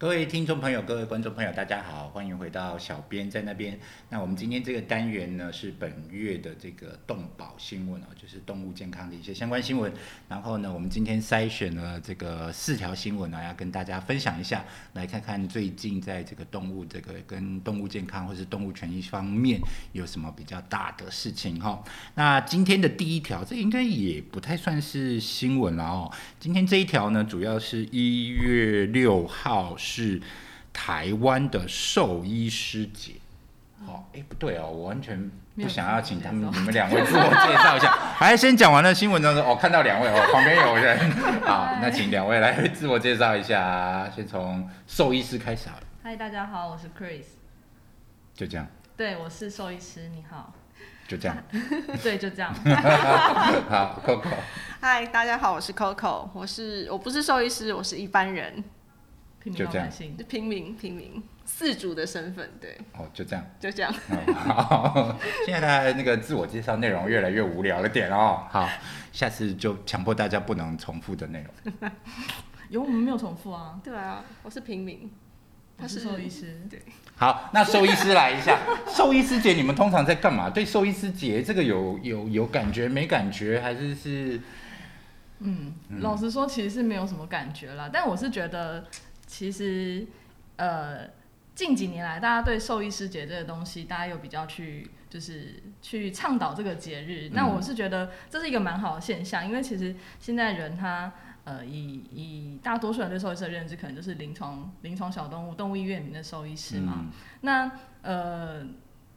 各位听众朋友，各位观众朋友，大家好，欢迎回到小编在那边。那我们今天这个单元呢，是本月的这个动保新闻哦，就是动物健康的一些相关新闻。然后呢，我们今天筛选了这个四条新闻呢，要跟大家分享一下，来看看最近在这个动物这个跟动物健康或是动物权益方面有什么比较大的事情哈。那今天的第一条，这应该也不太算是新闻了哦。今天这一条呢，主要是一月六号。是台湾的兽医师姐，哦，哎，不对哦，我完全不想要请他们，你们两位自我介绍一下。还先讲完了新闻当中，哦，看到两位哦，旁边有人，好，那请两位来自我介绍一下，先从兽医师开始好了。嗨，大家好，我是 Chris。就这样。对，我是兽医师，你好。就这样。对，就这样。好，Coco。嗨，大家好，我是 Coco，我是我不是兽医师，我是一般人。就这样，平民平民四主的身份，对。哦，就这样，就这样。好，现在大家那个自我介绍内容越来越无聊了点哦。好，下次就强迫大家不能重复的内容。有我们没有重复啊？对啊，我是平民，他是兽医师。对。好，那兽医师来一下，兽医师节你们通常在干嘛？对兽医师节这个有有有感觉没感觉，还是是？嗯，老实说，其实是没有什么感觉啦。但我是觉得。其实，呃，近几年来，大家对兽医师节这个东西，大家有比较去，就是去倡导这个节日。那我是觉得这是一个蛮好的现象，因为其实现在人他，呃，以以大多数人对兽医师的认知，可能就是临床临床小动物动物医院里面的兽医师嘛。那呃，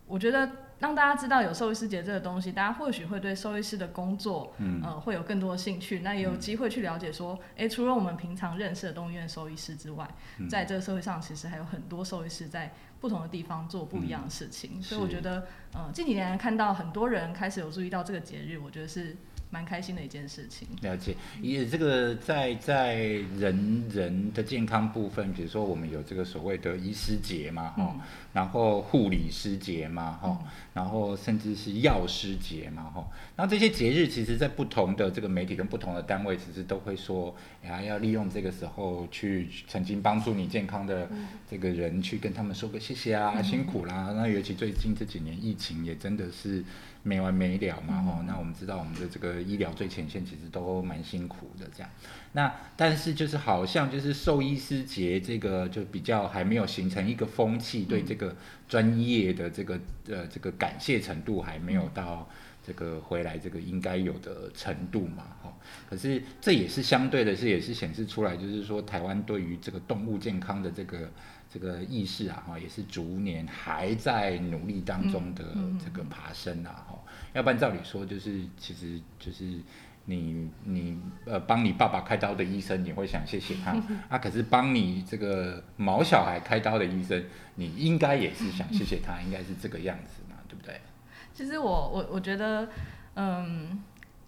我觉得。让大家知道有兽医师节这个东西，大家或许会对兽医师的工作，呃，会有更多的兴趣。那也有机会去了解说，哎，除了我们平常认识的动物医院兽医师之外，在这个社会上，其实还有很多兽医师在不同的地方做不一样的事情。所以我觉得，呃，近几年看到很多人开始有注意到这个节日，我觉得是。蛮开心的一件事情。了解，也这个在在人人的健康部分，比如说我们有这个所谓的医师节嘛，哈，然后护理师节嘛，哈，然后甚至是药师节嘛，哈，然后这些节日其实，在不同的这个媒体跟不同的单位，其实都会说，哎，要利用这个时候去曾经帮助你健康的这个人，去跟他们说个谢谢啊，辛苦啦。那尤其最近这几年疫情也真的是。没完没了嘛，吼，那我们知道我们的这个医疗最前线其实都蛮辛苦的，这样。那但是就是好像就是兽医师节这个就比较还没有形成一个风气，对这个专业的这个呃这个感谢程度还没有到这个回来这个应该有的程度嘛，吼。可是这也是相对的是也是显示出来，就是说台湾对于这个动物健康的这个。这个意识啊，哈，也是逐年还在努力当中的这个爬升啊，哈，要不然照理说，就是其实就是你你呃帮你爸爸开刀的医生，你会想谢谢他 啊，可是帮你这个毛小孩开刀的医生，你应该也是想谢谢他，应该是这个样子嘛，对不对？其实我我我觉得，嗯。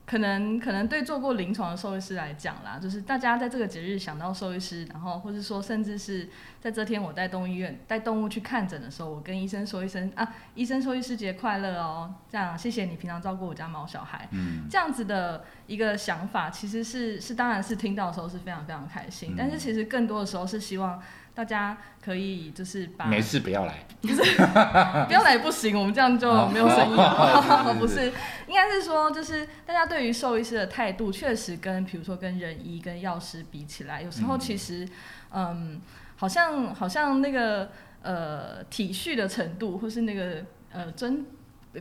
可能可能对做过临床的兽医师来讲啦，就是大家在这个节日想到兽医师，然后或者说甚至是在这天我带动物医院带动物去看诊的时候，我跟医生说一声啊，医生兽医师节快乐哦，这样谢谢你平常照顾我家毛小孩，嗯，这样子的一个想法，其实是是当然是听到的时候是非常非常开心，但是其实更多的时候是希望。大家可以就是把没事不要来，不 是不要来不行，我们这样就没有生意。不是，应该是说就是大家对于兽医师的态度，确实跟比如说跟人医跟药师比起来，有时候其实嗯，好像好像那个呃体恤的程度，或是那个呃尊。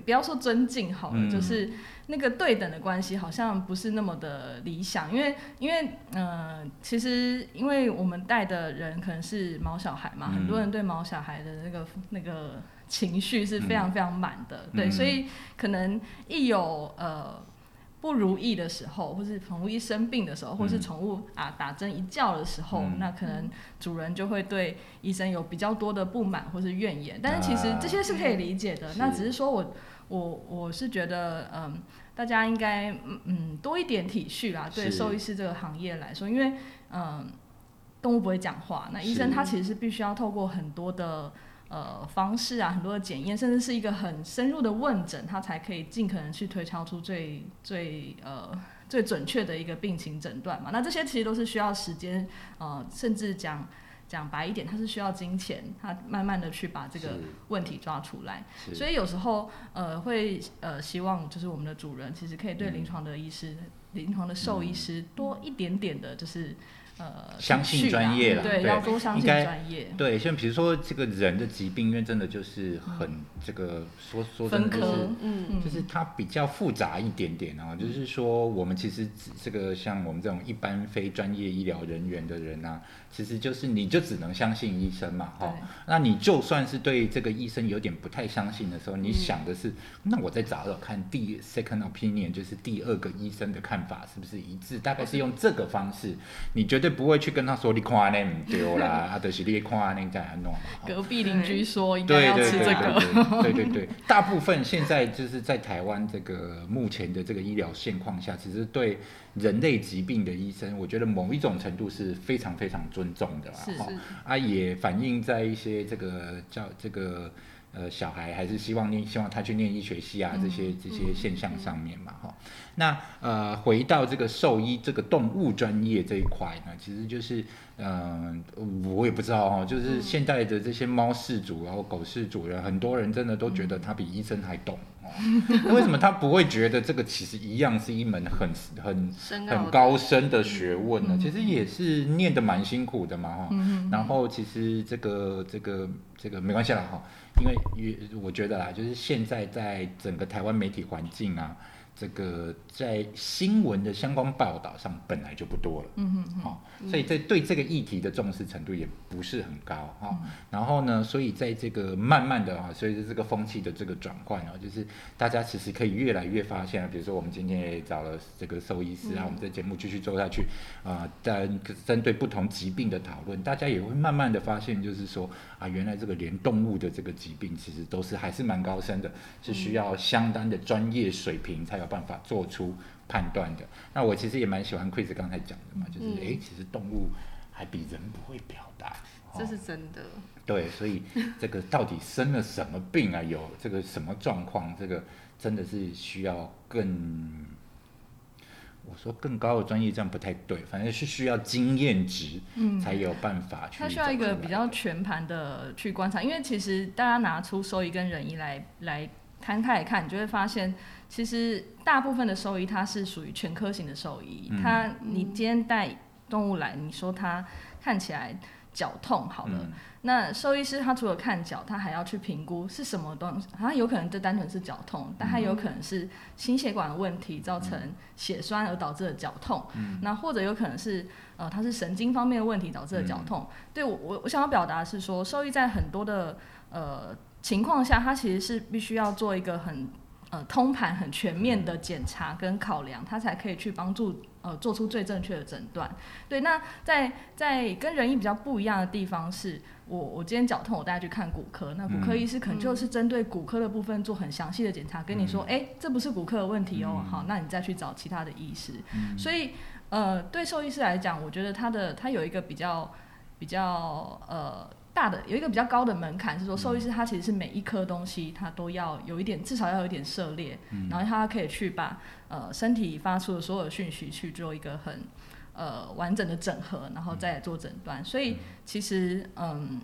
不要说尊敬好了，就是那个对等的关系好像不是那么的理想，因为因为嗯，其实因为我们带的人可能是毛小孩嘛，很多人对毛小孩的那个那个情绪是非常非常满的，对，所以可能一有呃不如意的时候，或是宠物一生病的时候，或是宠物啊打针一叫的时候，那可能主人就会对医生有比较多的不满或是怨言，但是其实这些是可以理解的，那只是说我。我我是觉得，嗯，大家应该嗯嗯多一点体恤啦，对兽医师这个行业来说，因为嗯动物不会讲话，那医生他其实是必须要透过很多的呃方式啊，很多的检验，甚至是一个很深入的问诊，他才可以尽可能去推敲出最最呃最准确的一个病情诊断嘛。那这些其实都是需要时间，呃，甚至讲讲白一点，它是需要金钱，他慢慢的去把这个问题抓出来。所以有时候呃会呃希望就是我们的主人其实可以对嗯临床的医师、临床的兽医师多一点点的，就是呃相信专业啦对，要多相信应该专业。对，像比如说这个人的疾病，因为真的就是很这个说说真的就是。嗯，就是它比较复杂一点点啊，就是说我们其实只这个像我们这种一般非专业医疗人员的人啊，其实就是你就只能相信医生嘛，哈对。那你就算是对这个医生有点不太相信的时候，你嗯想的是，那我再找找看第 second opinion，就是第二个医生的看法是不是一致？大概是用这个方式，你绝对不会去跟他说你看那唔丢啦，啊，就是你看那在安弄。隔壁邻居说应该对要吃这个，对对对对，大部分现在就是在台湾这个目前的这个医疗现况下，其实对人类疾病的医生，我觉得某一种程度是非常非常尊重的啦。是哈。是。啊，也反映在一些这个叫这个呃小孩还是希望念希望他去念医学系啊这些这些现象上面嘛哈。那呃回到这个兽医这个动物专业这一块呢，其实就是嗯、呃我也不知道哦，就是现在的这些猫饲主然后狗饲主人，很多人真的都觉得他比医生还懂哦。那为什么他不会觉得这个其实一样是一门很很很高深的学问呢，嗯其实也是念得蛮辛苦的嘛哈。嗯然后其实这个这个这个没关系了哈，因为也我觉得啦，就是现在在整个台湾媒体环境啊，这个在新闻的相关报道上本来就不多了。嗯哼哼，好、所以在对这个议题的重视程度也不是很高哈、然后呢，所以在这个慢慢的啊，随着这个风气的这个转换啊，就是大家其实可以越来越发现啊，比如说我们今天也找了这个兽医师啊，我们这节目继续做下去啊，但、针对不同疾病的讨论，大家也会慢慢的发现，就是说啊，原来这个连动物的这个疾病其实都是还是蛮高深的，是需要相当的专业水平才有办法做出判断的。那我其实也蛮喜欢 Chris 刚才讲的嘛，就是嗯诶，其实动物还比人不会表达。这哦是真的。对，所以这个到底生了什么病啊？有这个什么状况？这个真的是需要更，我说更高的专业这样不太对，反正是需要经验值嗯才有办法去找出来的。它需要一个比较全盘的去观察，因为其实大家拿出兽医跟人医来来摊开来看，你就会发现，其实大部分的兽医它是属于全科型的兽医，嗯它你今天带动物来，你说它看起来脚痛好了。嗯那兽医师他除了看脚，他还要去评估是什么东西，他有可能就单纯是脚痛，但他有可能是心血管的问题造成血栓而导致的脚痛，嗯那或者有可能是呃它是神经方面的问题导致的脚痛。对我我我想要表达是说，兽医在很多的呃情况下，他其实是必须要做一个很呃通盘、很全面的检查跟考量，他才可以去帮助呃做出最正确的诊断。对，那在在跟人医比较不一样的地方是，我我今天脚痛，我带他去看骨科，那骨科嗯医师可能就是针对骨科的部分做很详细的检查，跟你说，哎、这不是骨科的问题哦，嗯好，那你再去找其他的医师。嗯所以呃，对兽医师来讲，我觉得他的他有一个比较比较呃大的有一个比较高的门槛，是说兽医师他其实是每一颗东西他都要有一点至少要有一点涉猎，嗯然后他可以去把呃身体发出的所有讯息去做一个很呃完整的整合，然后再来做诊断。所以其实嗯。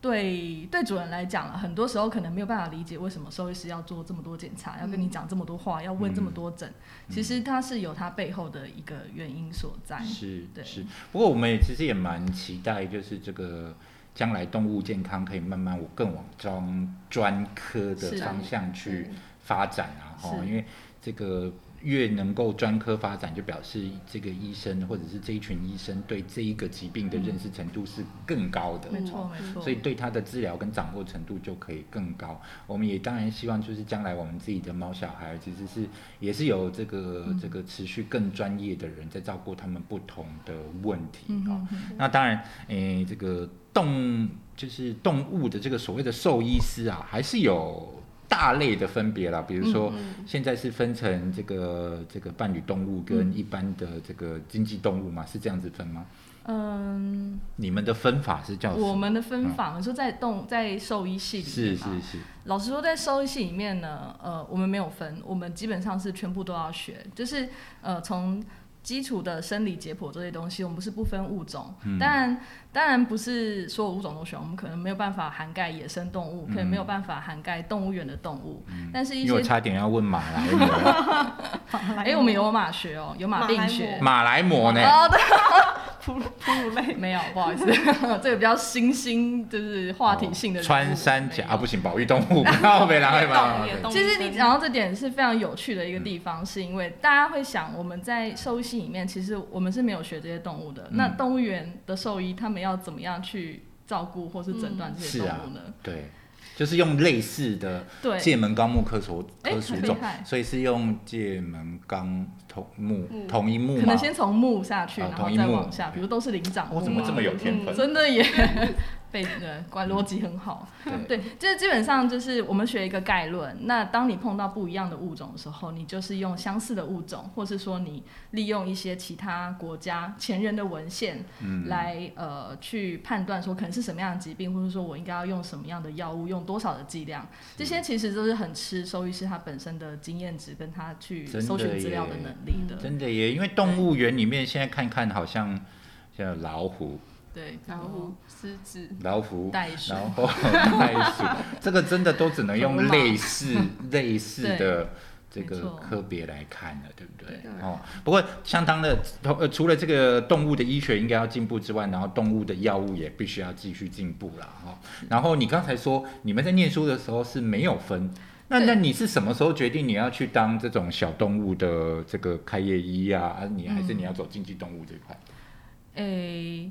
对对，主人来讲，很多时候可能没有办法理解为什么兽医师要做这么多检查，要跟你讲这么多话，要问这么多诊。其实它是有它背后的一个原因所在。对是。是，不过我们也其实也蛮期待，就是这个将来动物健康可以慢慢更往专专科的方向去嗯发展啊，哈，是。因为这个越能够专科发展，就表示这个医生或者是这一群医生对这一个疾病的认识程度是更高的。没错，没错。所以对他的治疗跟掌握程度就可以更高。我们也当然希望，就是将来我们自己的猫小孩，其实是也是有这个、嗯这个持续更专业的人在照顾他们不同的问题嗯啊、那当然，诶，这个动就是动物的这个所谓的兽医师啊，还是有。大类的分别啦，比如说嗯现在是分成这个这个伴侣动物跟一般的这个经济动物嘛，是这样子分吗？嗯，你们的分法是叫什么？我们的分法，你说在动在兽医系里是面是是是，老实说，在兽医系里面呢，呃，我们没有分，我们基本上是全部都要学，就是呃从基础的生理解剖这些东西，我们不是不分物种，当然当然不是所有物种都选，我们可能没有办法涵盖野生动物，可能没有办法涵盖动物园的动物，但是一些因为我差点要问马来 貘，哎，我们有马学哦，有马病学，马来貘。呢？哦，对，哺乳哺乳类。没有，不好意思，这个比较新兴，就是话题性的穿山甲啊，不行，保育动物，其实你讲到这点是非常有趣的一个地方，是因为大家会想，我们在兽医系里面，其实我们是没有学这些动物的。那动物园的兽医他们要怎么样去照顾或是诊断这些是啊动物呢？，对，就是用类似的对，界门纲目科属哎科属种所以是用界门纲同目嗯同一目可能？先从目下去，哦然后再往下，比如都是灵长目我怎么这么有天分？真的也 被呃管逻辑很好。对，对，就是基本上就是我们学一个概论。那当你碰到不一样的物种的时候，你就是用相似的物种，或是说你利用一些其他国家前人的文献嗯，来呃去判断说可能是什么样的疾病，或者说我应该要用什么样的药物，用多少的剂量，这些其实都是很吃兽医师他本身的经验值跟他去搜寻资料的能力的。真的耶，因为动物园里面现在看看好像像老虎、对，然后狮子，老虎，袋鼠然后 袋鼠，这个真的都只能用类似类似的这个科别来看了，对不对？对哦，不过相当的，呃，除了这个动物的医学应该要进步之外，然后动物的药物也必须要继续进步了。哈、然后你刚才说你们在念书的时候是没有分。那那你是什么时候决定你要去当这种小动物的这个开业医啊？啊，你还是你要走经济动物这一块？诶、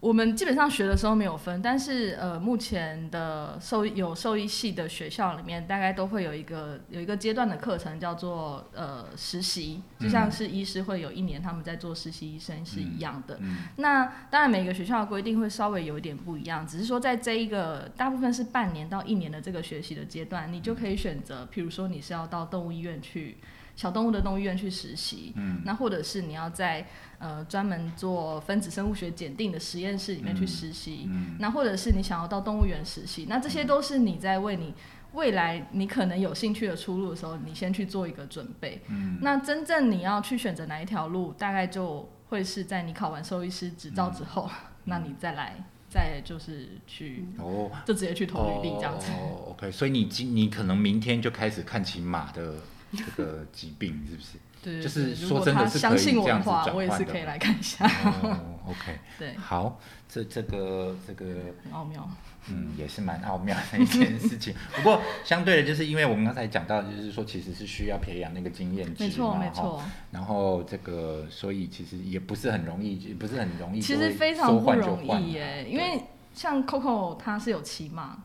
我们基本上学的时候没有分，但是呃，目前的兽医有兽医系的学校里面，大概都会有一个有一个阶段的课程叫做呃实习，就像是医师会有一年他们在做实习医生是一样的。嗯那当然每个学校的规定会稍微有一点不一样，只是说在这一个大部分是半年到一年的这个学习的阶段，你就可以选择，譬如说你是要到动物医院去。小动物的动物医院去实习，嗯。那或者是你要在呃专门做分子生物学检定的实验室里面去实习，嗯。那或者是你想要到动物园实习，那这些都是你在为你未来你可能有兴趣的出路的时候，你先去做一个准备。嗯。那真正你要去选择哪一条路，大概就会是在你考完兽医师执照之后，那你再来再就是去哦，就直接去投履历这样子。哦，OK，所以你今你可能明天就开始看起马的这个疾病，是不是？对对就是如说真的是可以这样子转我也换的嘛是可以来看一下。哦，OK，对，好，这这个这个很奥妙。嗯，也是蛮奥妙的一件事情。不过相对的，就是因为我们刚才讲到，就是说其实是需要培养那个经验值嘛，没错，没哈。错。然后这个，所以其实也不是很容易，也不是很容易其实非常不容对易耶，因为像 Coco 他是有骑马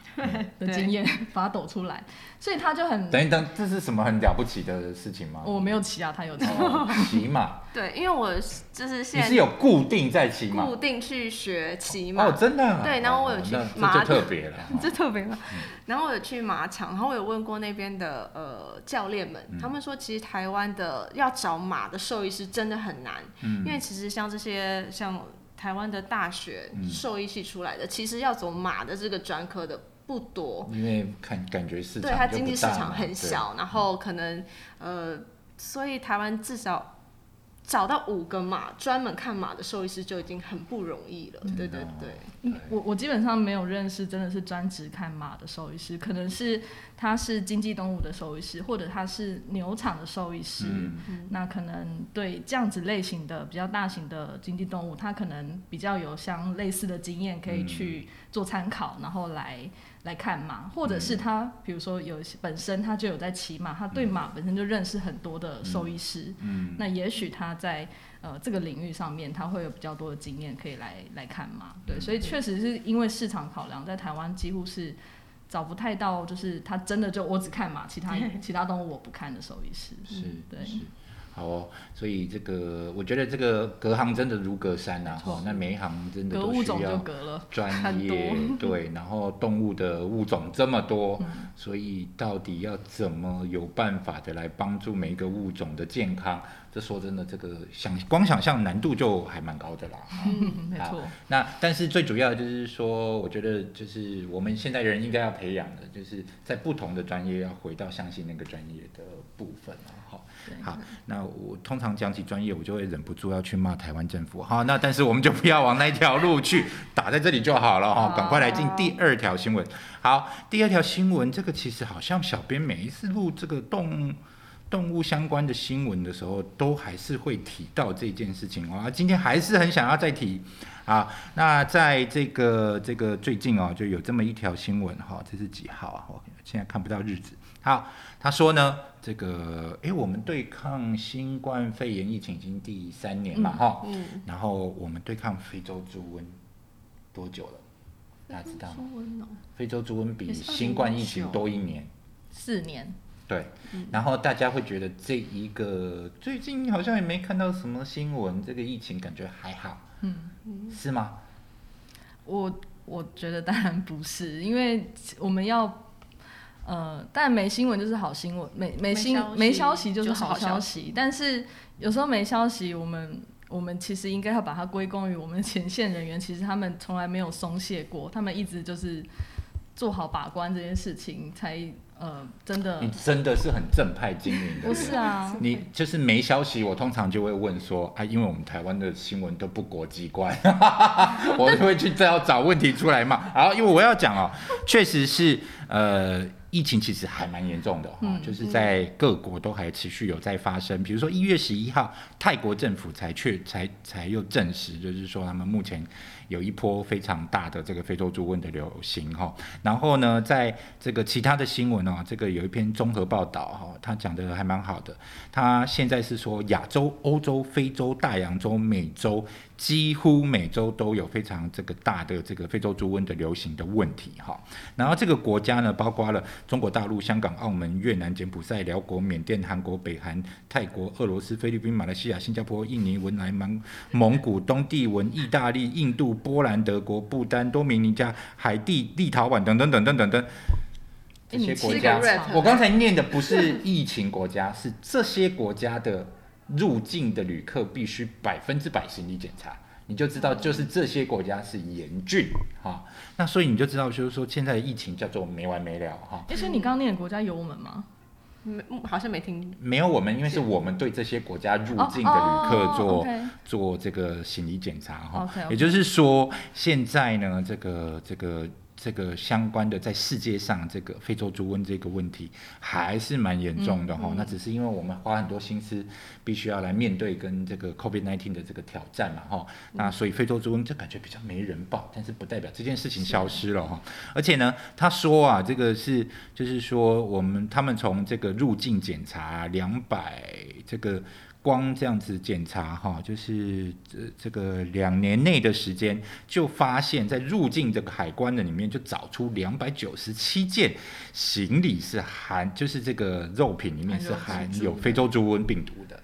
的经验，把它抖出来，所以他就很，等一等，这是什么很了不起的事情吗？我没有骑啊，他有骑。哦骑马，对，因为我就是你现在是有固定在骑马固定去学骑马，哦，真的啊、对然后我有去马 这特别了。哦这特别吗？然后我有去马场，然后我有问过那边的呃教练们，嗯他们说其实台湾的要找马的兽医师真的很难，嗯因为其实像这些像台湾的大学嗯兽医系出来的，其实要走马的这个专科的不多，因为看感觉市场对它经济市场很小，然后可能呃，所以台湾至少。找到五个马专门看马的兽医师就已经很不容易了，对对哦。对。对。我我基本上没有认识真的是专职看马的兽医师，可能是他是经济动物的兽医师，或者他是牛场的兽医师。嗯。那可能对这样子类型的比较大型的经济动物，他可能比较有相类似的经验可以去做参考，然后来来看马，或者是他比如说有一些本身他就有在骑马，他对马本身就认识很多的兽医师，嗯那也许他在呃这个领域上面他会有比较多的经验可以来来看马，对，所以确实是因为市场考量，在台湾几乎是。找不太到，就是他真的就我只看马，其他 其他动物我不看的兽医师。是对是。好哦，所以这个我觉得这个隔行真的如隔山呐、没错。哦，那每一行真的都需要，专业，对，然后动物的物种这么多，嗯。所以到底要怎么有办法的来帮助每一个物种的健康，这说真的，这个想光想象难度就还蛮高的啦。嗯，没错。那但是最主要的就是说，我觉得就是我们现在人应该要培养的，就是在不同的专业要回到相信那个专业的部分啊。好，好，那我通常讲起专业，我就会忍不住要去骂台湾政府。好，那但是我们就不要往那条路去，打在这里就好了哈。赶快来进第二条新闻。好，第二条新闻，这个其实好像小编每一次录这个动动物相关的新闻的时候，都还是会提到这件事情哦。今天还是很想要再提啊。那在这个这个最近哦，就有这么一条新闻哈，这是几号啊？我现在看不到日子。好，他说呢，这个诶，我们对抗新冠肺炎疫情已经第三年嘛哈，嗯，然后我们对抗非洲猪瘟多久了？大家知道吗？非洲猪瘟比新冠疫情多一年，四年。对，然后大家会觉得这一个最近好像也没看到什么新闻，这个疫情感觉还好，嗯，是吗？我我觉得当然不是，因为我们要，呃，但没新闻就是好新闻，没没新没消息就是好消息，但是有时候没消息，我们。我们其实应该要把它归功于我们前线人员，其实他们从来没有松懈过，他们一直就是做好把关这件事情，才呃真的。你真的是很正派经营的。不是啊，你就是没消息，我通常就会问说啊，因为我们台湾的新闻都不国际观，我就会去再要找问题出来嘛。然后，因为我要讲哦，确实是呃。疫情其实还蛮严重的哈，就是在各国都还持续有在发生。比如说一月十一号，泰国政府才确才才又证实，就是说他们目前。有一波非常大的这个非洲猪瘟的流行哈，然后呢，在这个其他的新闻哦，这个有一篇综合报道哈，他讲的还蛮好的。他现在是说亚洲、欧洲、非洲、大洋洲、美洲，几乎每周都有非常这个大的这个非洲猪瘟的流行的问题哈。然后这个国家呢，包括了中国大陆、香港、澳门、越南、柬埔寨、辽国、缅甸、韩国、北韩、泰国、俄罗斯、菲律宾、马来西亚、新加坡、印尼、文莱、蒙蒙古、东帝汶、意大利、印度。波兰、德国、不丹、多米尼加、海地、立陶宛等等等等等等这些国家，我刚才念的不是疫情国家，是这些国家的入境的旅客必须百分之百行李检查，你就知道就是这些国家是严峻哈。那所以你就知道，就是说现在的疫情叫做没完没了哈。而且你刚刚念的国家有我们吗？没，好像没听。没有我们，因为是我们对这些国家入境的旅客做做这个行李检查哈。也就是说，现在呢，这个这个。这个相关的在世界上这个非洲猪瘟这个问题还是蛮严重的哈，那只是因为我们花很多心思，必须要来面对跟这个 COVID-19 的这个挑战嘛哈，那所以非洲猪瘟就感觉比较没人报，但是不代表这件事情消失了哈，而且呢，他说啊，这个是就是说我们他们从这个入境检查两百这个。光这样子检查哈，就是这这个两年内的时间，就发现，在入境这个海关的里面，就找出两百九十七件行李是含，就是这个肉品里面是含有非洲猪瘟病毒的。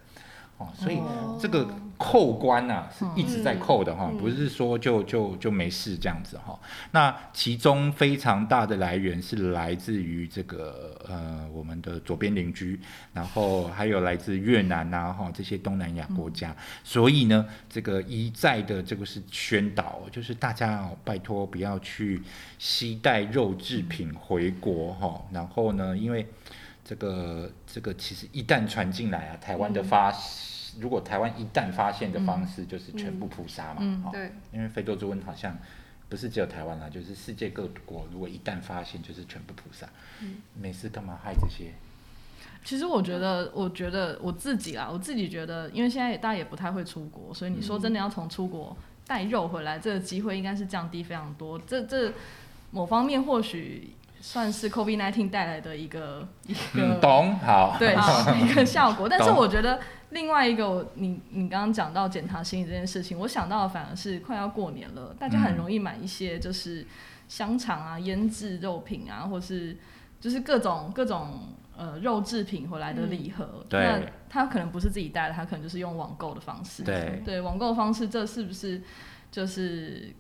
哦，所以这个扣关呐是一直在扣的哈，不是说就就就没事这样子哈。那其中非常大的来源是来自于这个呃我们的左边邻居，然后还有来自越南呐哈这些东南亚国家。所以呢，这个一再的这个是宣导，就是大家哦拜托不要去携带肉制品回国哈。然后呢，因为这个这个其实一旦传进来啊，台湾的发。如果台湾一旦发现的方式就是全部扑杀嘛，嗯，对，因为非洲猪瘟好像不是只有台湾啦，就是世界各国如果一旦发现就是全部扑杀，嗯，没事干嘛害这些？其实我觉得，我觉得我自己啦，我自己觉得，因为现在大家也不太会出国，所以你说真的要从出国带肉回来，这个机会应该是降低非常多。这这某方面或许。算是 COVID-19 带来的一个一个懂好对 一个效果，但是我觉得另外一个，你你刚刚讲到检查行李这件事情，我想到的反而是快要过年了，大家很容易买一些就是香肠啊、腌制肉品啊，或是就是各种各种呃肉制品回来的礼盒，那他可能不是自己带的，他可能就是用网购的方式，对对网购方式，这是不是就是？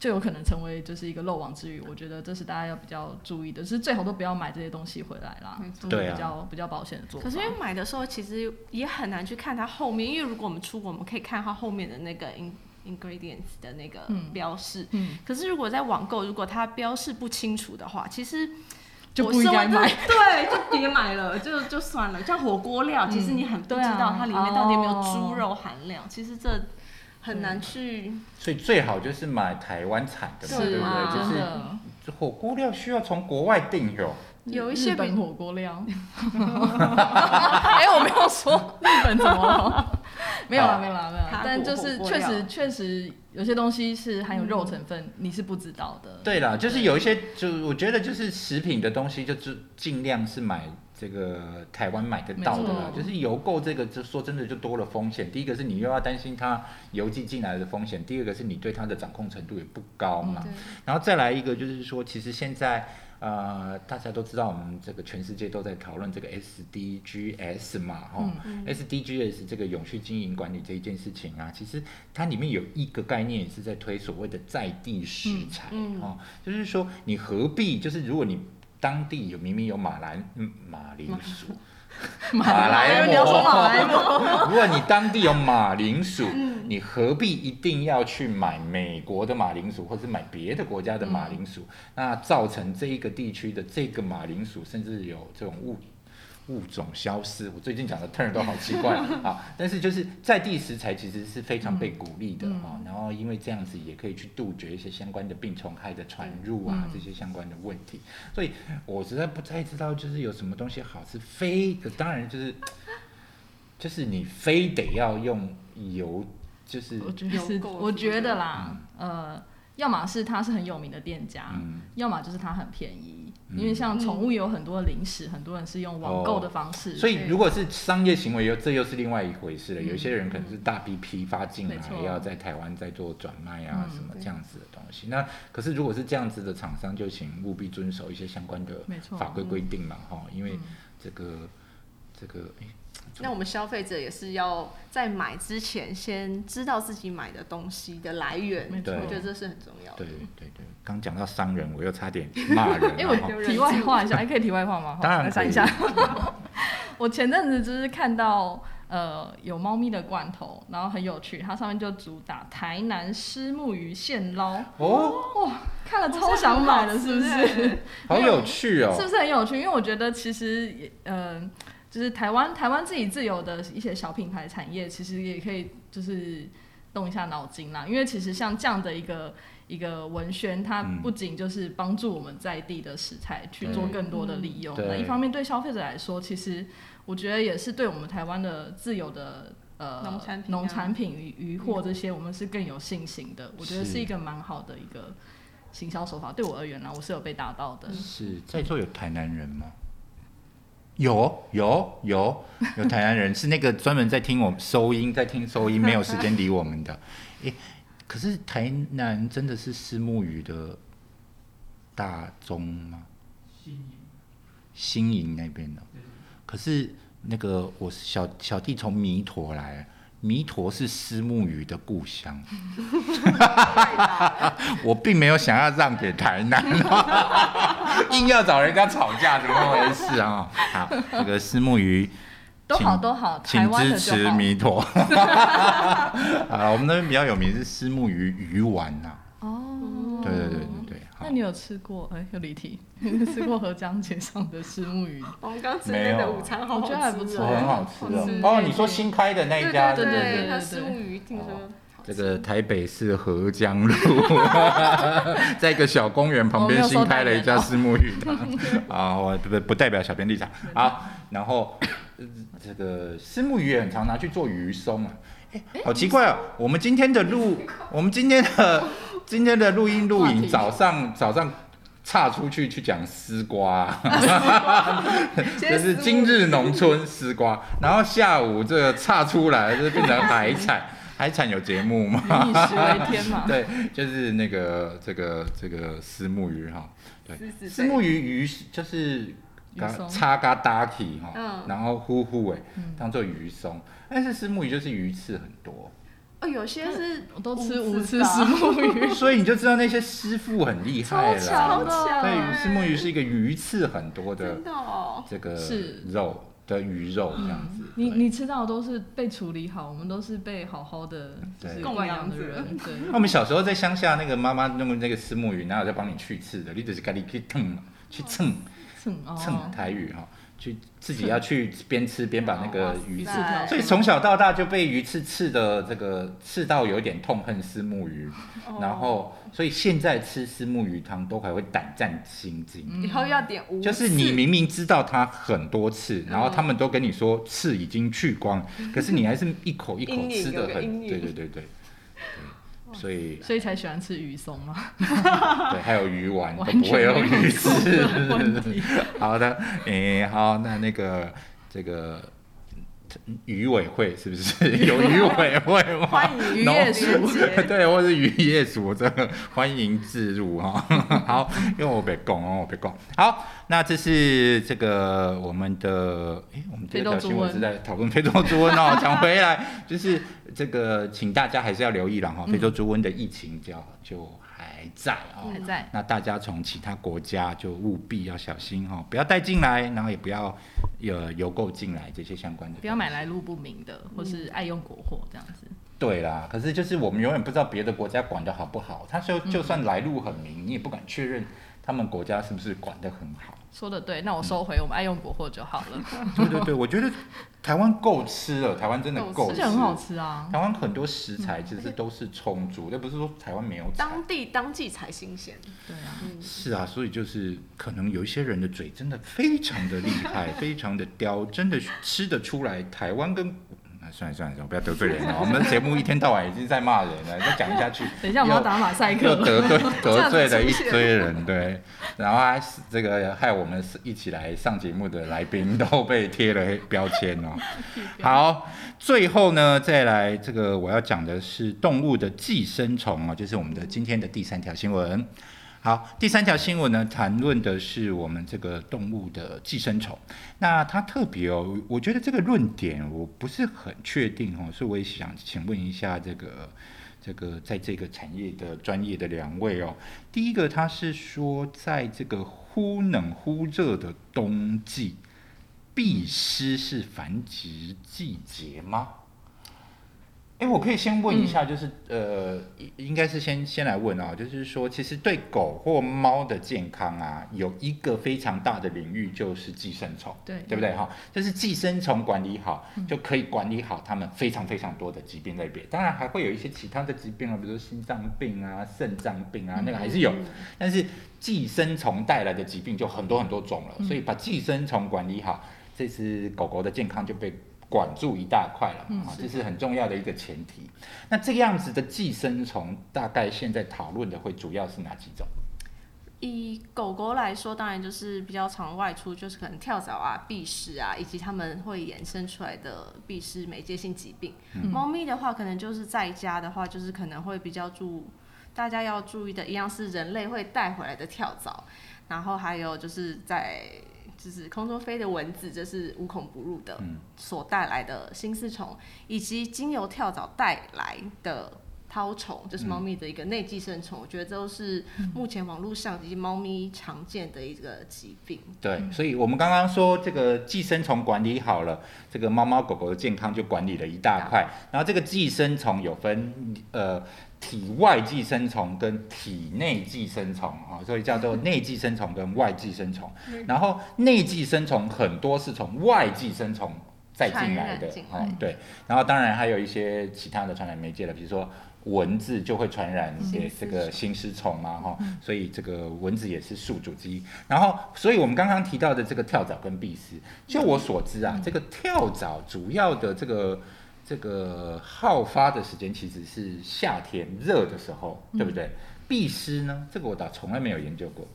就有可能成为就是一个漏网之鱼。我觉得这是大家要比较注意的，是最好都不要买这些东西回来啦，对比较比较保险的做法。可是因为买的时候其实也很难去看它后面，因为如果我们出国，我们可以看它后面的那个 in ingredients 的那个标示。嗯。可是如果在网购，如果它标示不清楚的话，其实就不应该买。对，就别买了，就就算了。像火锅料，其实你很不知道它里面到底有没有猪肉含量，其实这。很难去，所以最好就是买台湾产的嘛，对不对？就是火锅料需要从国外订哟。有一些本火锅料。哎，我没有说日本怎么，没有啦，没有啦，没有。但就是确实确实有些东西是含有肉成分，你是不知道的。对啦，就是有一些，就我觉得就是食品的东西，就尽尽量是买。这个台湾买得到的啦，就是邮购这个，就说真的就多了风险。第一个是你又要担心它邮寄进来的风险，第二个是你对它的掌控程度也不高嘛。然后再来一个就是说，其实现在呃大家都知道，我们这个全世界都在讨论这个 SDGs 嘛，哈，SDGs 这个永续经营管理这一件事情啊，其实它里面有一个概念也是在推所谓的在地食材，哦，就是说你何必就是如果你当地有明明有马兰 马铃薯，马来貘。如果你当地有马铃薯，你何必一定要去买美国的马铃薯，或是买别的国家的马铃薯？那造成这一个地区的这个马铃薯，甚至有这种物。物种消失，我最近讲的 turn 都好奇怪 啊！但是就是在地食材其实是非常被鼓励的啊，然后因为这样子也可以去杜绝一些相关的病虫害的传入啊，这些相关的问题。所以我实在不太知道，就是有什么东西好是，非当然就是就是你非得要用油，就是我觉得是，我觉得啦，呃。要么是它是很有名的店家，要么就是它很便宜。因为像宠物有很多零食，很多人是用网购的方式。所以如果是商业行为，又这又是另外一回事了。有些人可能是大批批发进来，要在台湾再做转卖啊什么这样子的东西。那可是如果是这样子的厂商，就请务必遵守一些相关的法规规定嘛，哈，因为这个这个那我们消费者也是要在买之前先知道自己买的东西的来源，我觉得这是很重要的。对对对，刚讲到商人，我又差点骂人。因为我题外话一下，还可以题外话吗？当然可以。我前阵子就是看到呃有猫咪的罐头，然后很有趣，它上面就主打台南虱目鱼现捞。哦哇，看了超想买的，是不是？好有趣哦！是不是很有趣？因为我觉得其实也嗯。就是台湾台湾自己自有的一些小品牌产业，其实也可以就是动一下脑筋啦。因为其实像这样的一个一个文宣，它不仅就是帮助我们在地的食材去做更多的利用，那一方面对消费者来说，其实我觉得也是对我们台湾的自有的呃农产品、农产品鱼鱼货这些，我们是更有信心的。我觉得是一个蛮好的一个行销手法。对我而言呢，我是有被打到的。是在座有台南人吗？有有有有台南人 是那个专门在听我们收音，在听收音，没有时间理我们的。诶，可是台南真的是私募鱼的大宗吗？新营，新营那边的。可是那个我小小弟从弥陀来。弥陀是思慕鱼的故乡，我并没有想要让给台南，硬要找人家吵架，怎么回事啊？好，这个思慕鱼都好都好，请支持弥陀。啊，我们那边比较有名是思慕鱼鱼丸呐。哦，对对对那你有吃过？哎，有离题。你吃过河江街上的石木鱼？我们刚吃那个午餐，我觉得还不错，很好吃的。哦，你说新开的那一家，对对对，它石木鱼听说。这个台北市河江路，在一个小公园旁边新开了一家石木鱼的。啊，我不不代表小编立场。好，然后这个石木鱼也很常拿去做鱼松啊。哎，好奇怪啊，我们今天的路，我们今天的。今天的录音录影，早上早上岔出去去讲丝瓜，就是今日农村丝瓜。然后下午这个岔出来，就变成海产，海产有节目吗？以食为天嘛。对，就是那个这个这个丝木鱼哈，对，丝木鱼鱼就是叉嘎搭起哈，然后呼呼哎，当做鱼松。但是丝木鱼就是鱼刺很多。哦，有些是我都吃无无刺石目鱼，所以你就知道那些师傅很厉害超强对，石目鱼是一个鱼刺很多的真的哦。这个是肉的鱼肉这样子。你你吃到的都是被处理好，我们都是被好好的就是对惯养的人，对。那我们小时候在乡下，那个妈妈弄那个石目鱼，哪有在帮你去刺的？你只是赶紧去蹭，去蹭蹭台语哈，去自己要去边吃边把那个 鱼刺。所以从小到大就被鱼刺刺的这个刺到有点痛恨丝木鱼，哦。然后所以现在吃丝木鱼汤都还会胆战心惊。以后要点无就是你明明知道它很多刺，然后他们都跟你说刺已经去光，可是你还是一口一口吃的很，对对对，对所以所以才喜欢吃鱼松吗，对还有鱼丸都不会有鱼刺。好的，诶、好，那那个这个渔委会是不是 有渔委会吗？欢迎渔业署对，或是渔业署，这个欢迎自入哈。好，因为我别讲哦，我别讲。好，那这是这个我们的，哎，我们这条新闻是在讨论非洲猪瘟 哦。讲回来，就是这个，请大家还是要留意了哈，非洲猪瘟的疫情就就还在啊、还在那大家从其他国家就务必要小心哈、不要带进来，然后也不要有邮购进来这些相关的。不要买来路不明的，或是爱用国货这样子。对啦，可是就是我们永远不知道别的国家管得好不好，他说就算来路很明，你也不敢确认他们国家是不是管得很好。说的对，那我收回，我们爱用国货就好了，对对对，我觉得台湾够吃了，台湾真的够吃，而且很好。吃啊。台湾很多食材其实都是充足，那不是说台湾没有。当地当季才新鲜。对啊，是啊，所以就是可能有一些人的嘴真的非常的厉害，非常的刁，真的吃得出来台湾跟。啊，算了算了算了，不要得罪人了。我们的节目一天到晚已经在骂人了，再讲下去，等一下我们要打马赛克又。得罪得罪了一堆人，对，然后还这个害我们一起来上节目的来宾都被贴了标签哦。好，最后呢，再来这个我要讲的是动物的寄生虫哦，就是我们的今天的第三条新闻。好，第三条新闻呢，谈论的是我们这个动物的寄生虫。那它特别哦，我觉得这个论点我不是很确定哦，所以我也想请问一下这个这个在这个产业的专业的两位哦。第一个，他是说在这个忽冷忽热的冬季，必湿是繁殖季节吗？哎，我可以先问一下，就是、呃，应应该是先先来问啊，就是说，其实对狗或猫的健康啊，有一个非常大的领域就是寄生虫，对对不对哈？就是寄生虫管理好，就可以管理好它们非常非常多的疾病类别。当然还会有一些其他的疾病啊，比如说心脏病啊、肾脏病啊，那个还是有。但是寄生虫带来的疾病就很多很多种了，所以把寄生虫管理好，这只狗狗的健康就被管住一大块了嘛，啊，这是很重要的一个前提。那这个样子的寄生虫，大概现在讨论的会主要是哪几种？以狗狗来说，当然就是比较常外出，就是可能跳蚤啊、蜱虱啊，以及它们会衍生出来的蜱虱媒介性疾病。猫咪的话，可能就是在家的话，就是可能会比较注，大家要注意的一样是人类会带回来的跳蚤，然后还有就是在就是空中飞的蚊子，这是无孔不入的嗯所带来的新丝虫，以及经由跳蚤带来的。绦虫就是猫咪的一个内寄生虫，我觉得都是目前网络上以及猫咪常见的一个疾病。对，所以我们刚刚说这个寄生虫管理好了，这个猫猫狗狗的健康就管理了一大块。然后这个寄生虫有分呃体外寄生虫跟体内寄生虫啊，所以叫做内寄生虫跟外寄生虫。然后内寄生虫很多是从外寄生虫再进来的哦，对。然后当然还有一些其他的传染媒介了，比如说。蚊子就会传染给这个新丝虫嘛，哈，所以这个蚊子也是宿主之一。然后，所以我们刚刚提到的这个跳蚤跟蜱虱，就我所知啊，这个跳蚤主要的这个这个好发的时间其实是夏天热的时候，对不对？蜱虱呢，这个我倒从来没有研究过。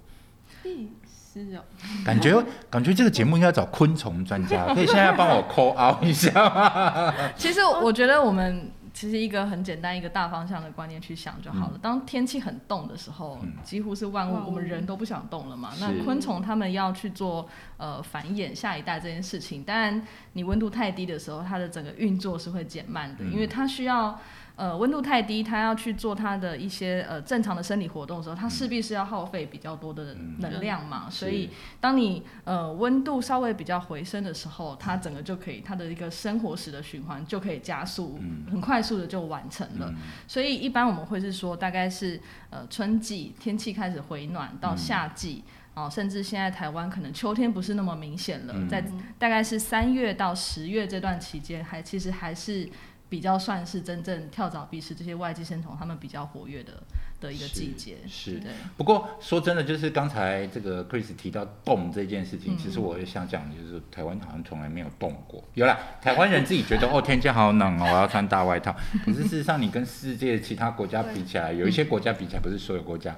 蜱虱哦，感觉感觉这个节目应该找昆虫专家，可以现在帮我 call out 一下吗？其实我觉得我们其实一个很简单一个大方向的观念去想就好了。当天气很冻的时候，嗯几乎是万物我们人都不想动了嘛。那昆虫它们要去做呃繁衍下一代这件事情，当然你温度太低的时候，它的整个运作是会减慢的，嗯因为它需要。呃温度太低，它要去做它的一些呃正常的生理活动的时候，它势必是要耗费比较多的能量嘛。所以当你呃温度稍微比较回升的时候，它整个就可以它的一个生活史的循环就可以加速，很快速的就完成了。所以一般我们会是说，大概是呃春季天气开始回暖到夏季。哦，甚至现在台湾可能秋天不是那么明显了，在大概是三月到十月这段期间，还其实还是比较算是真正跳蚤、蜱虱这些外寄生虫他们比较活跃的的一个季节。是，不过说真的，就是刚才这个 Chris 提到冻这件事情，其实我也想讲，就是台湾好像从来没有冻过。有啦，台湾人自己觉得哦，天气好冷哦，我要穿大外套。可是事实上，你跟世界其他国家比起来，有一些国家比起来，不是所有国家。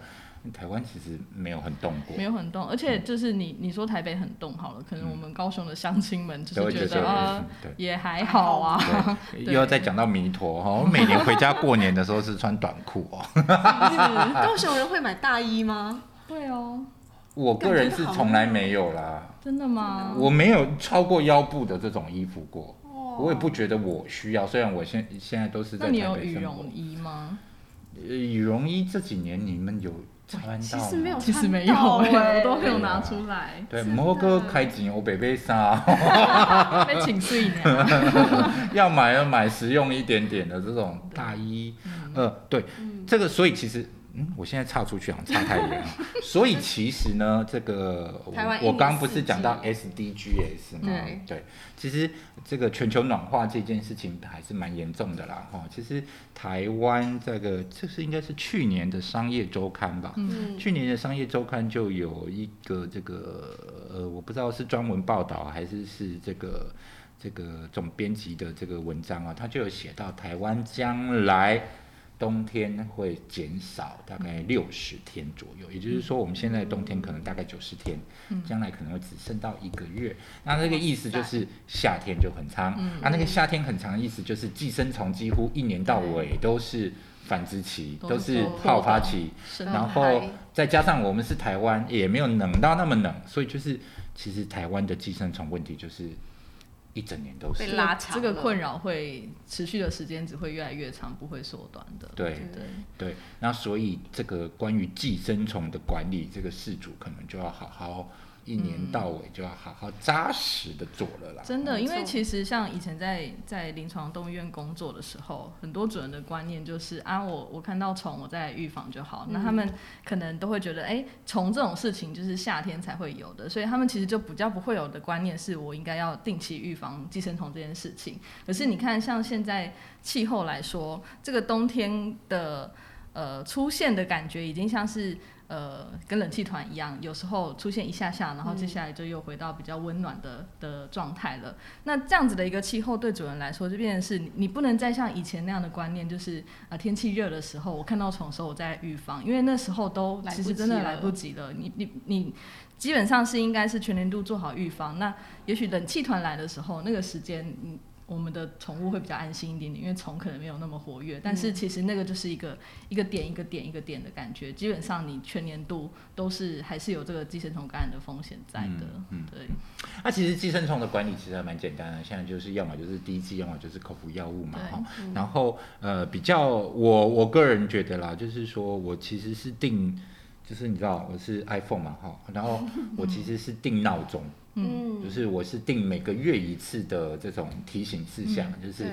台湾其实没有很冻过，没有很冻，而且就是你你说台北很冻好了，可能我们高雄的乡亲们就是觉得啊，也还好啊。又要再讲到弥陀哈，我每年回家过年的时候是穿短裤哦。高雄人会买大衣吗？会哦。我个人是从来没有啦。真的吗？我没有超过腰部的这种衣服过，我也不觉得我需要。虽然我现现在都是在台北生活。那你有羽绒衣吗？羽绒衣这几年你们有？其实没有，其实没有，我都没有拿出来。对，摩哥开紧，我北北衫，被请睡呢。要买要买实用一点点的这种大衣，呃，对，这个所以其实。嗯，我现在差出去好像差太远了。所以其实呢，这个我刚不是讲到 SDGs 吗？对，其实这个全球暖化这件事情还是蛮严重的啦。哈，其实台湾这个这是应该是去年的商业周刊吧？嗯，去年的商业周刊就有一个这个呃，我不知道是专门报道还是是这个这个总编辑的这个文章啊，他就有写到台湾将来。冬天会减少大概六十天左右，也就是说，我们现在冬天可能大概九十天，将来可能会只剩到一个月。那这个意思就是夏天就很长。那那个夏天很长的意思就是寄生虫几乎一年到尾都是繁殖期，都是爆发期。然后再加上我们是台湾，也没有冷到那么冷，所以就是其实台湾的寄生虫问题就是。一整年都是被拉长，这个困扰会持续的时间只会越来越长，不会缩短的。对对对，那所以这个关于寄生虫的管理，这个事主可能就要好好。一年到尾就要好好扎实的做了啦。真的，因为其实像以前在在临床动物医院工作的时候，很多主人的观念就是啊，我我看到虫，我再预防就好。那他们可能都会觉得，哎，虫这种事情就是夏天才会有的，所以他们其实就比较不会有的观念是我应该要定期预防寄生虫这件事情。可是你看，像现在气候来说，这个冬天的呃出现的感觉已经像是。呃，跟冷气团一样，有时候出现一下下，然后接下来就又回到比较温暖的的状态了。那这样子的一个气候，对主人来说，就变成是你不能再像以前那样的观念，就是啊，天气热的时候，我看到虫的时候，我在预防，因为那时候都其实真的来不及了。你你你，基本上是应该是全年度做好预防。那也许冷气团来的时候，那个时间，嗯。我们的宠物会比较安心一点点，因为虫可能没有那么活跃。但是其实那个就是一个一个点一个点一个点的感觉，基本上你全年度都是还是有这个寄生虫感染的风险在的。嗯，对。那其实寄生虫的管理其实还蛮简单的，现在就是要么就是滴剂，要么就是口服药物嘛。哈。然后呃，比较我我个人觉得啦，就是说我其实是定，就是你知道我是 iPhone 嘛哈，然后我其实是定闹钟。嗯，就是我是定每个月一次的这种提醒事项，就是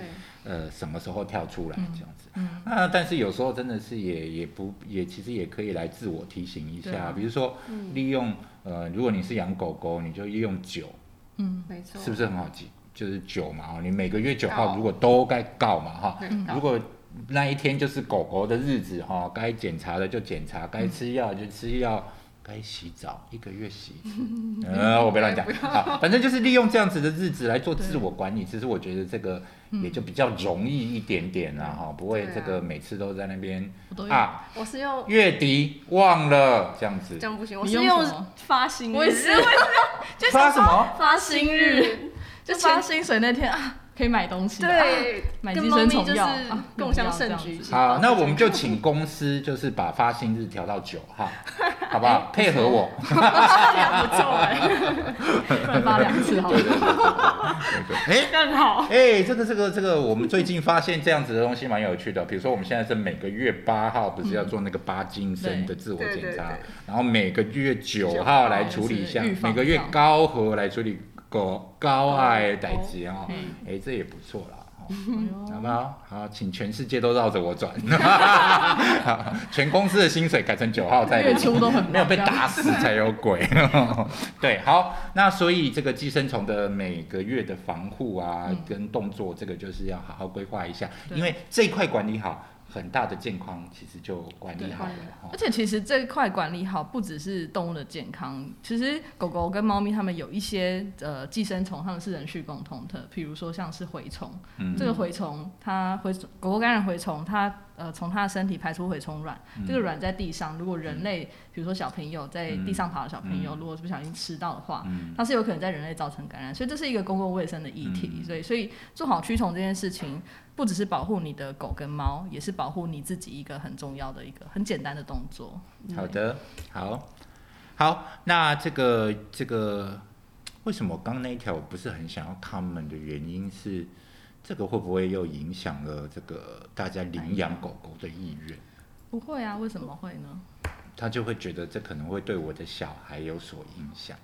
呃什么时候跳出来这样子。嗯，那但是有时候真的是也也不也其实也可以来自我提醒一下，比如说利用呃如果你是养狗狗，你就利用酒，嗯，没错，是不是很好记？就是酒嘛，哦，你每个月九号如果都该告嘛，哈，如果那一天就是狗狗的日子哈，该检查的就检查，该吃药就吃药。该洗澡一个月洗一次，呃，我别乱讲，好，反正就是利用这样子的日子来做自我管理。其实我觉得这个也就比较容易一点点啦，哈，不会这个每次都在那边啊。我是用月底忘了这样子，这样不行。我是用发薪日，我也是，我也是，发什么？发薪日，就发薪水那天啊。可以买东西，对，买寄生虫药，共享盛举。好，那我们就请公司就是把发薪日调到九号，好不好？配合我，不错哎，不能发两次，好对对对，哎，更好。哎，这个这个这个，我们最近发现这样子的东西蛮有趣的。比如说，我们现在是每个月八号不是要做那个八金生的自我检查，然后每个月九号来处理一下，每个月高和来处理。高高矮代志哦，哎，这也不错啦，好不好？好，请全世界都绕着我转，全公司的薪水改成九号再月初都很没有被打死才有鬼。对，好，那所以这个寄生虫的每个月的防护啊，跟动作，这个就是要好好规划一下，因为这一块管理好。很大的健康其实就管理好了，而且其实这一块管理好不只是动物的健康，其实狗狗跟猫咪它们有一些呃寄生虫，它们是人畜共通的，比如说像是蛔虫，这个蛔虫它蛔狗狗感染蛔虫，它呃从它的身体排出蛔虫卵，这个卵在地上，如果人类比如说小朋友在地上爬的小朋友，如果是不小心吃到的话，它是有可能在人类造成感染，所以这是一个公共卫生的议题，所以所以做好驱虫这件事情。不只是保护你的狗跟猫，也是保护你自己一个很重要的一个很简单的动作。好的，好，好，那这个这个为什么刚刚那一条我不是很想要他们的原因是，这个会不会又影响了这个大家领养狗狗的意愿？不会啊，为什么会呢？他就会觉得这可能会对我的小孩有所影响。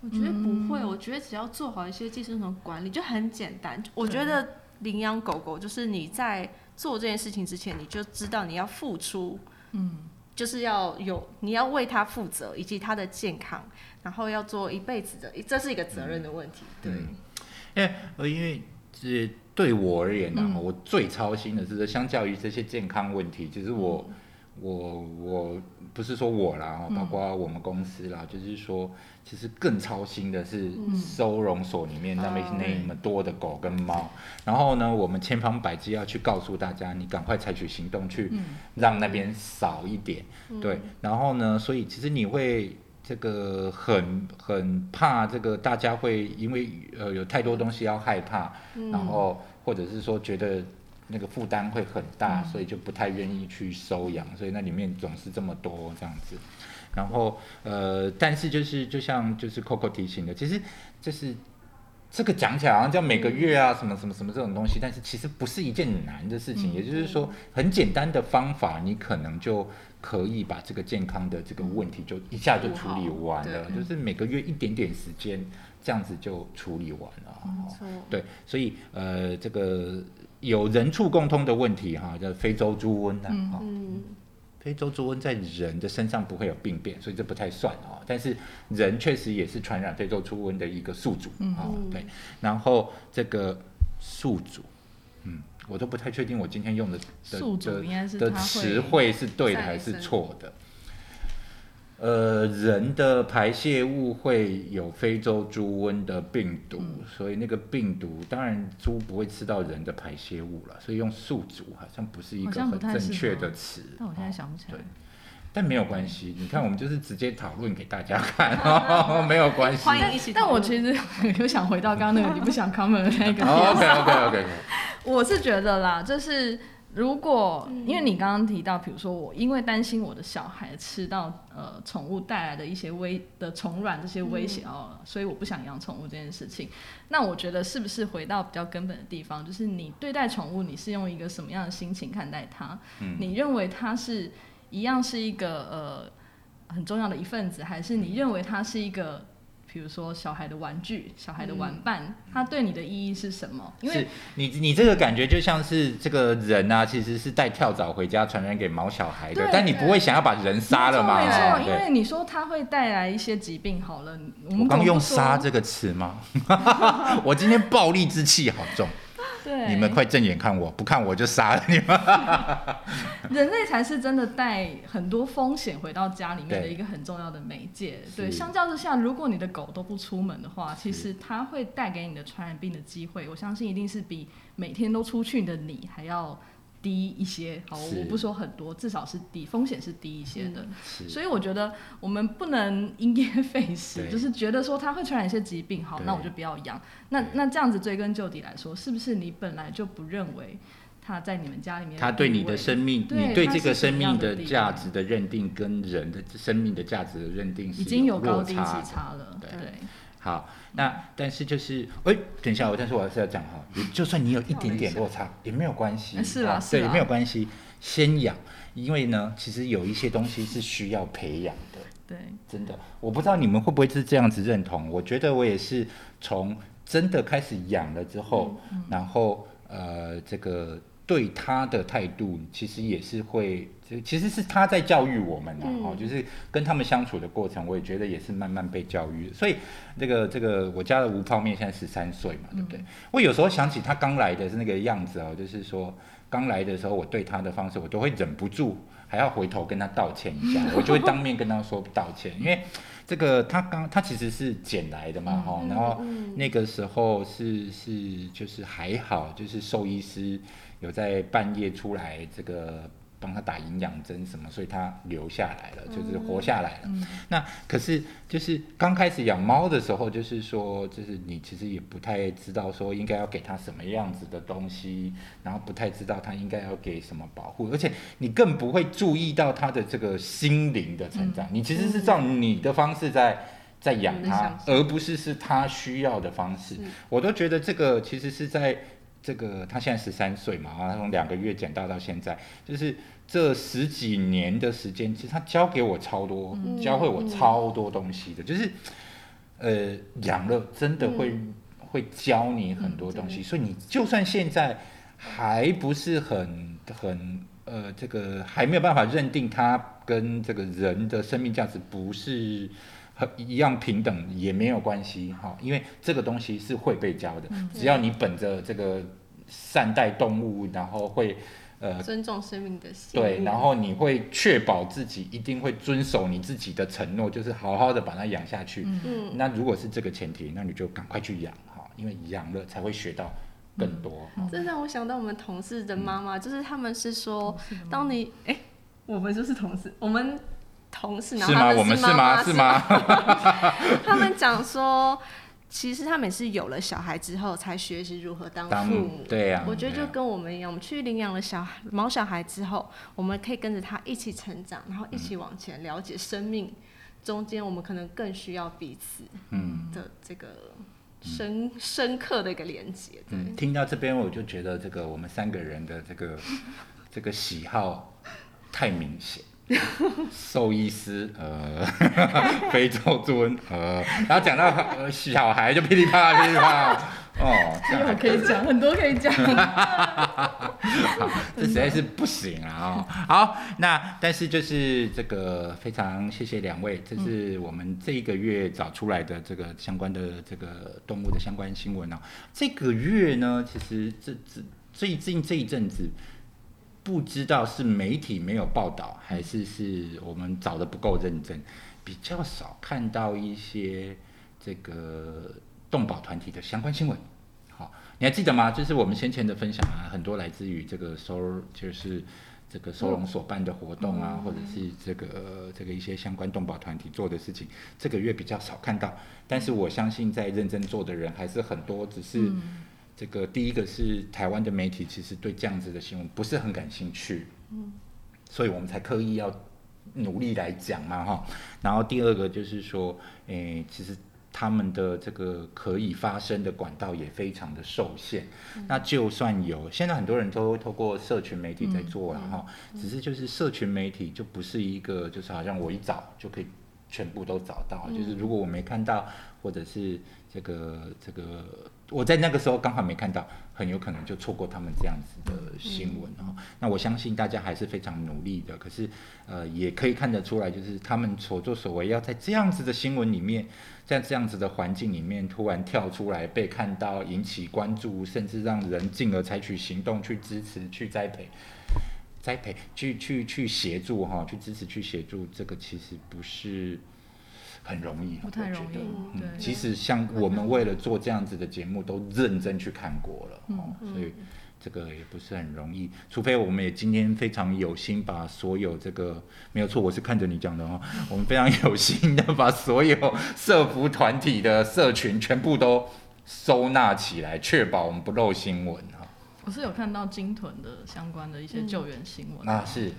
我觉得不会，我觉得只要做好一些寄生虫管理就很简单。我觉得。领养狗狗就是你在做这件事情之前，你就知道你要付出，嗯，就是要有你要为它负责，以及它的健康，然后要做一辈子的，这是一个责任的问题。对，因为呃，因为这对我而言呢，我最操心的是，相较于这些健康问题，其实我我我不是说我啦，包括我们公司啦，就是说。其实更操心的是收容所里面那么那么多的狗跟猫，然后呢，我们千方百计要去告诉大家，你赶快采取行动去让那边少一点，对，然后呢，所以其实你会这个很很怕这个大家会因为呃有太多东西要害怕，然后或者是说觉得那个负担会很大，所以就不太愿意去收养，所以那里面总是这么多这样子。然后，呃，但是就是就像就是 Coco 提醒的，其实就是这个讲起来好像叫每个月啊什么什么什么这种东西，但是其实不是一件难的事情。也就是说，很简单的方法，你可能就可以把这个健康的这个问题就一下就处理完了。就是每个月一点点时间，这样子就处理完了。对，所以呃，这个有人畜共通的问题哈，叫非洲猪瘟的哈。非洲猪瘟在人的身上不会有病变，所以这不太算哦。但是人确实也是传染非洲猪瘟的一个宿主啊。对，然后这个宿主，嗯，我都不太确定我今天用的的的词汇是对的还是错的。呃，人的排泄物会有非洲猪瘟的病毒，所以那个病毒当然猪不会吃到人的排泄物了，所以用宿主好像不是一个很正确的词。但我现在想不起来。对，但没有关系，你看我们就是直接讨论给大家看，没有关系。欢迎一起。但我其实又想回到刚刚那个你不想 comment 的那个。OK OK OK。我是觉得啦，就是。如果因为你刚刚提到，比如说我因为担心我的小孩吃到呃宠物带来的一些危的虫卵这些威胁哦，所以我不想养宠物这件事情，那我觉得是不是回到比较根本的地方，就是你对待宠物，你是用一个什么样的心情看待它？你认为它是一样是一个呃很重要的一份子，还是你认为它是一个？比如说小孩的玩具、小孩的玩伴，它对你的意义是什么？因为你你这个感觉就像是这个人啊，其实是带跳蚤回家传染给毛小孩的，但你不会想要把人杀了嘛？没错，因为你说它会带来一些疾病。好了，我刚用“杀”这个词吗？我今天暴力之气好重。你们快正眼看我，不看我就杀了你们。人类才是真的带很多风险回到家里面的一个很重要的媒介。对，相较之下，如果你的狗都不出门的话，其实它会带给你的传染病的机会，我相信一定是比每天都出去的你还要。低一些，好，我不说很多，至少是低，风险是低一些的。所以我觉得我们不能因噎废食，就是觉得说它会传染一些疾病，好，那我就不要养。那那这样子追根究底来说，是不是你本来就不认为它在你们家里面？他对你的生命，你对这个生命的价值的认定，跟人的生命的价值的认定，已经有高低之差了。对。好，那但是就是，哎，等一下，我但是我还是要讲哈，就算你有一点点落差也没有关系，是啊，对，也没有关系，先养，因为呢，其实有一些东西是需要培养的，对，真的，我不知道你们会不会是这样子认同，我觉得我也是从真的开始养了之后，然后呃，这个。对他的态度，其实也是会，其实是他在教育我们呐，哦，就是跟他们相处的过程，我也觉得也是慢慢被教育。所以，这个这个我家的吴泡面现在十三岁嘛，对不对？我有时候想起他刚来的是那个样子哦，就是说刚来的时候，我对他的方式，我都会忍不住还要回头跟他道歉一下，我就会当面跟他说道歉，因为这个他刚他其实是捡来的嘛，哈，然后那个时候是是就是还好，就是兽医师。有在半夜出来，这个帮他打营养针什么，所以他留下来了，就是活下来了。那可是就是刚开始养猫的时候，就是说，就是你其实也不太知道说应该要给它什么样子的东西，然后不太知道它应该要给什么保护，而且你更不会注意到它的这个心灵的成长。你其实是照你的方式在在养它，而不是是它需要的方式。我都觉得这个其实是在。这个他现在十三岁嘛，然后从两个月捡到到现在，就是这十几年的时间，其实他教给我超多，教会我超多东西的。就是，呃，养乐真的会会教你很多东西，所以你就算现在还不是很很呃，这个还没有办法认定他跟这个人的生命价值不是。和一样平等也没有关系哈，因为这个东西是会被教的，只要你本着这个善待动物，然后会呃尊重生命的心，对，然后你会确保自己一定会遵守你自己的承诺，就是好好的把它养下去。嗯，那如果是这个前提，那你就赶快去养哈，因为养了才会学到更多。这让我想到我们同事的妈妈，就是他们是说，当你哎，我们就是同事，我们。同事，然后他们是妈妈，是吗？他们讲说，其实他们是有了小孩之后才学习如何当父母。对呀，我觉得就跟我们一样，我们去领养了小孩、毛小孩之后，我们可以跟着他一起成长，然后一起往前了解生命中间，我们可能更需要彼此嗯的这个深深刻的一个连接。嗯，听到这边我就觉得这个我们三个人的这个这个喜好太明显。兽医师，呃，非洲尊，呃，然后讲到呃小孩就噼里啪啦噼里啪啦，哦，这样可以讲很多可以讲，这实在是不行啊！好，那但是就是这个非常谢谢两位，这是我们这一个月找出来的这个相关的这个动物的相关新闻哦。这个月呢，其实这这最近这一阵子。不知道是媒体没有报道，还是是我们找的不够认真，比较少看到一些这个动保团体的相关新闻。好，你还记得吗？就是我们先前的分享啊，很多来自于这个收，就是这个收容所办的活动啊，或者是这个这个一些相关动保团体做的事情，这个月比较少看到。但是我相信，在认真做的人还是很多，只是。这个第一个是台湾的媒体，其实对这样子的新闻不是很感兴趣，嗯，所以我们才刻意要努力来讲嘛，哈。然后第二个就是说，诶，其实他们的这个可以发声的管道也非常的受限。那就算有，现在很多人都透过社群媒体在做了，哈，只是就是社群媒体就不是一个，就是好像我一找就可以全部都找到，就是如果我没看到，或者是这个这个。我在那个时候刚好没看到，很有可能就错过他们这样子的新闻哦。那我相信大家还是非常努力的，可是呃也可以看得出来，就是他们所作所为，要在这样子的新闻里面，在这样子的环境里面突然跳出来被看到，引起关注，甚至让人进而采取行动去支持、去栽培、栽培、去去去协助哈，去支持、去协助，这个其实不是。很容易，不太容易。嗯，其实像我们为了做这样子的节目，都认真去看过了，哦，所以这个也不是很容易，除非我们也今天非常有心把所有这个没有错，我是看着你讲的哦，我们非常有心的把所有社服团体的社群全部都收纳起来，确保我们不漏新闻哈。我是有看到金屯的相关的一些救援新闻啊，是，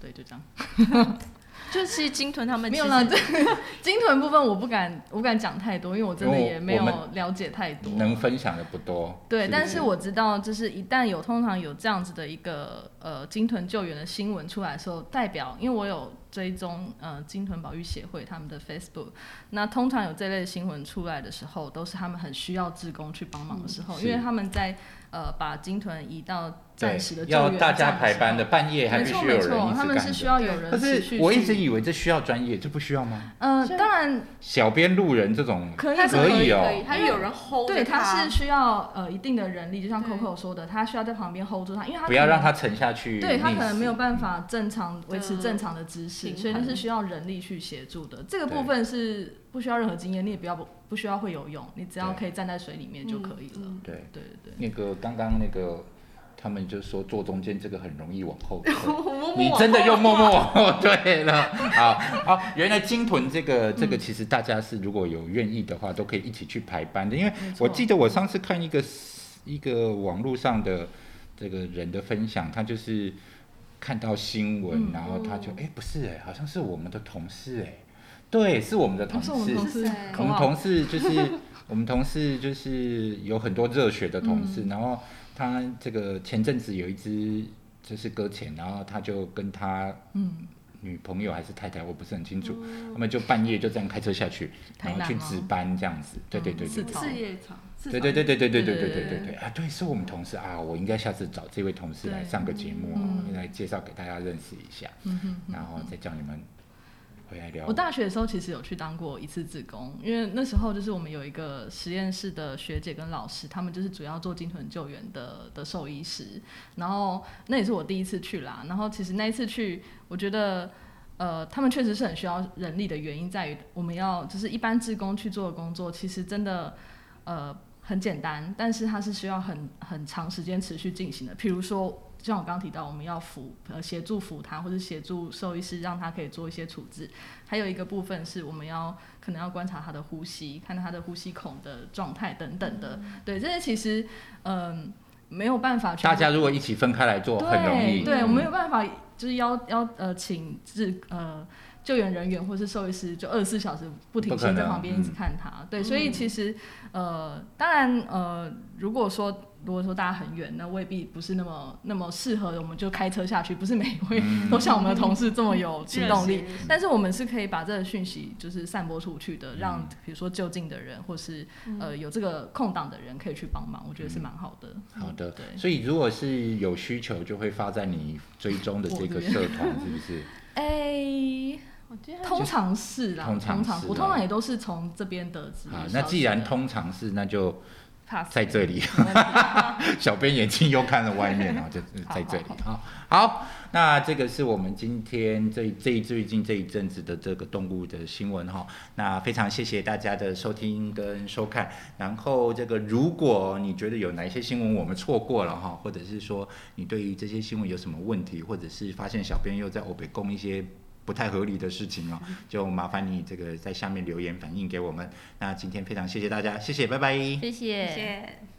对，就这样。就是金屯他们没有啦，这 金屯部分我不敢，我不敢讲太多，因为我真的也没有了解太多，能分享的不多。对，但是我知道，就是一旦有通常有这样子的一个呃金屯救援的新闻出来的时候，代表因为我有追踪呃金屯保育协会他们的 Facebook，那通常有这类新闻出来的时候，都是他们很需要志工去帮忙的时候，因为他们在。呃，把鲸豚移到暂时的要大家排班的，半夜还必须有人一他们是需要有人。可是我一直以为这需要专业，这不需要吗？嗯，当然，小编路人这种可以可以哦，他有人 hold 对，他是需要呃一定的人力，就像 Coco 说的，他需要在旁边 hold 住他，因为他不要让他沉下去。对他可能没有办法正常维持正常的姿势，所以他是需要人力去协助的。这个部分是不需要任何经验，你也不要不不需要会游泳，你只要可以站在水里面就可以了。对对对，那个刚刚那个。他们就说坐中间这个很容易往后退，你真的又默默往后退 了。好，好，原来金屯这个这个其实大家是如果有愿意的话，都可以一起去排班的。因为我记得我上次看一个一个网络上的这个人的分享，他就是看到新闻，然后他就哎不是哎，好像是我们的同事哎，对，是我们的同事，我们同事就是 我们同事就是有很多热血的同事，然后。他这个前阵子有一只就是搁浅，然后他就跟他女朋友还是太太，我不是很清楚，他们就半夜就这样开车下去，然后去值班这样子，对对对对，事业场，对对对对对对对对对对对啊，对，是我们同事啊，我应该下次找这位同事来上个节目，来介绍给大家认识一下，然后再叫你们。我大学的时候其实有去当过一次志工，因为那时候就是我们有一个实验室的学姐跟老师，他们就是主要做鲸豚救援的的兽医师，然后那也是我第一次去啦。然后其实那一次去，我觉得呃，他们确实是很需要人力的原因在于，我们要就是一般志工去做的工作，其实真的呃很简单，但是它是需要很很长时间持续进行的，譬如说。像我刚刚提到，我们要扶呃协助扶他，或者协助兽医师，让他可以做一些处置。还有一个部分是我们要可能要观察他的呼吸，看他的呼吸孔的状态等等的。对，这些其实嗯没有办法。大家如果一起分开来做，很容易。对，我没有办法，就是要要呃请治呃救援人员或是兽医师，就二十四小时不停歇在旁边一直看他。对，所以其实呃当然呃如果说。如果说大家很远，那未必不是那么那么适合，我们就开车下去。不是每一位都像我们的同事这么有行动力，但是我们是可以把这个讯息就是散播出去的，让比如说就近的人或是呃有这个空档的人可以去帮忙，我觉得是蛮好的。好的，对。所以如果是有需求，就会发在你追踪的这个社团，是不是？哎，通常是啦，通常我通常也都是从这边得知。啊，那既然通常是，那就。在这里，小编眼睛又看了外面 啊，就在这里啊。好，那这个是我们今天这这最近这一阵子的这个动物的新闻哈。那非常谢谢大家的收听跟收看。然后这个如果你觉得有哪一些新闻我们错过了哈，或者是说你对于这些新闻有什么问题，或者是发现小编又在欧北供一些。不太合理的事情哦，就麻烦你这个在下面留言反映给我们。那今天非常谢谢大家，谢谢，拜拜，谢谢。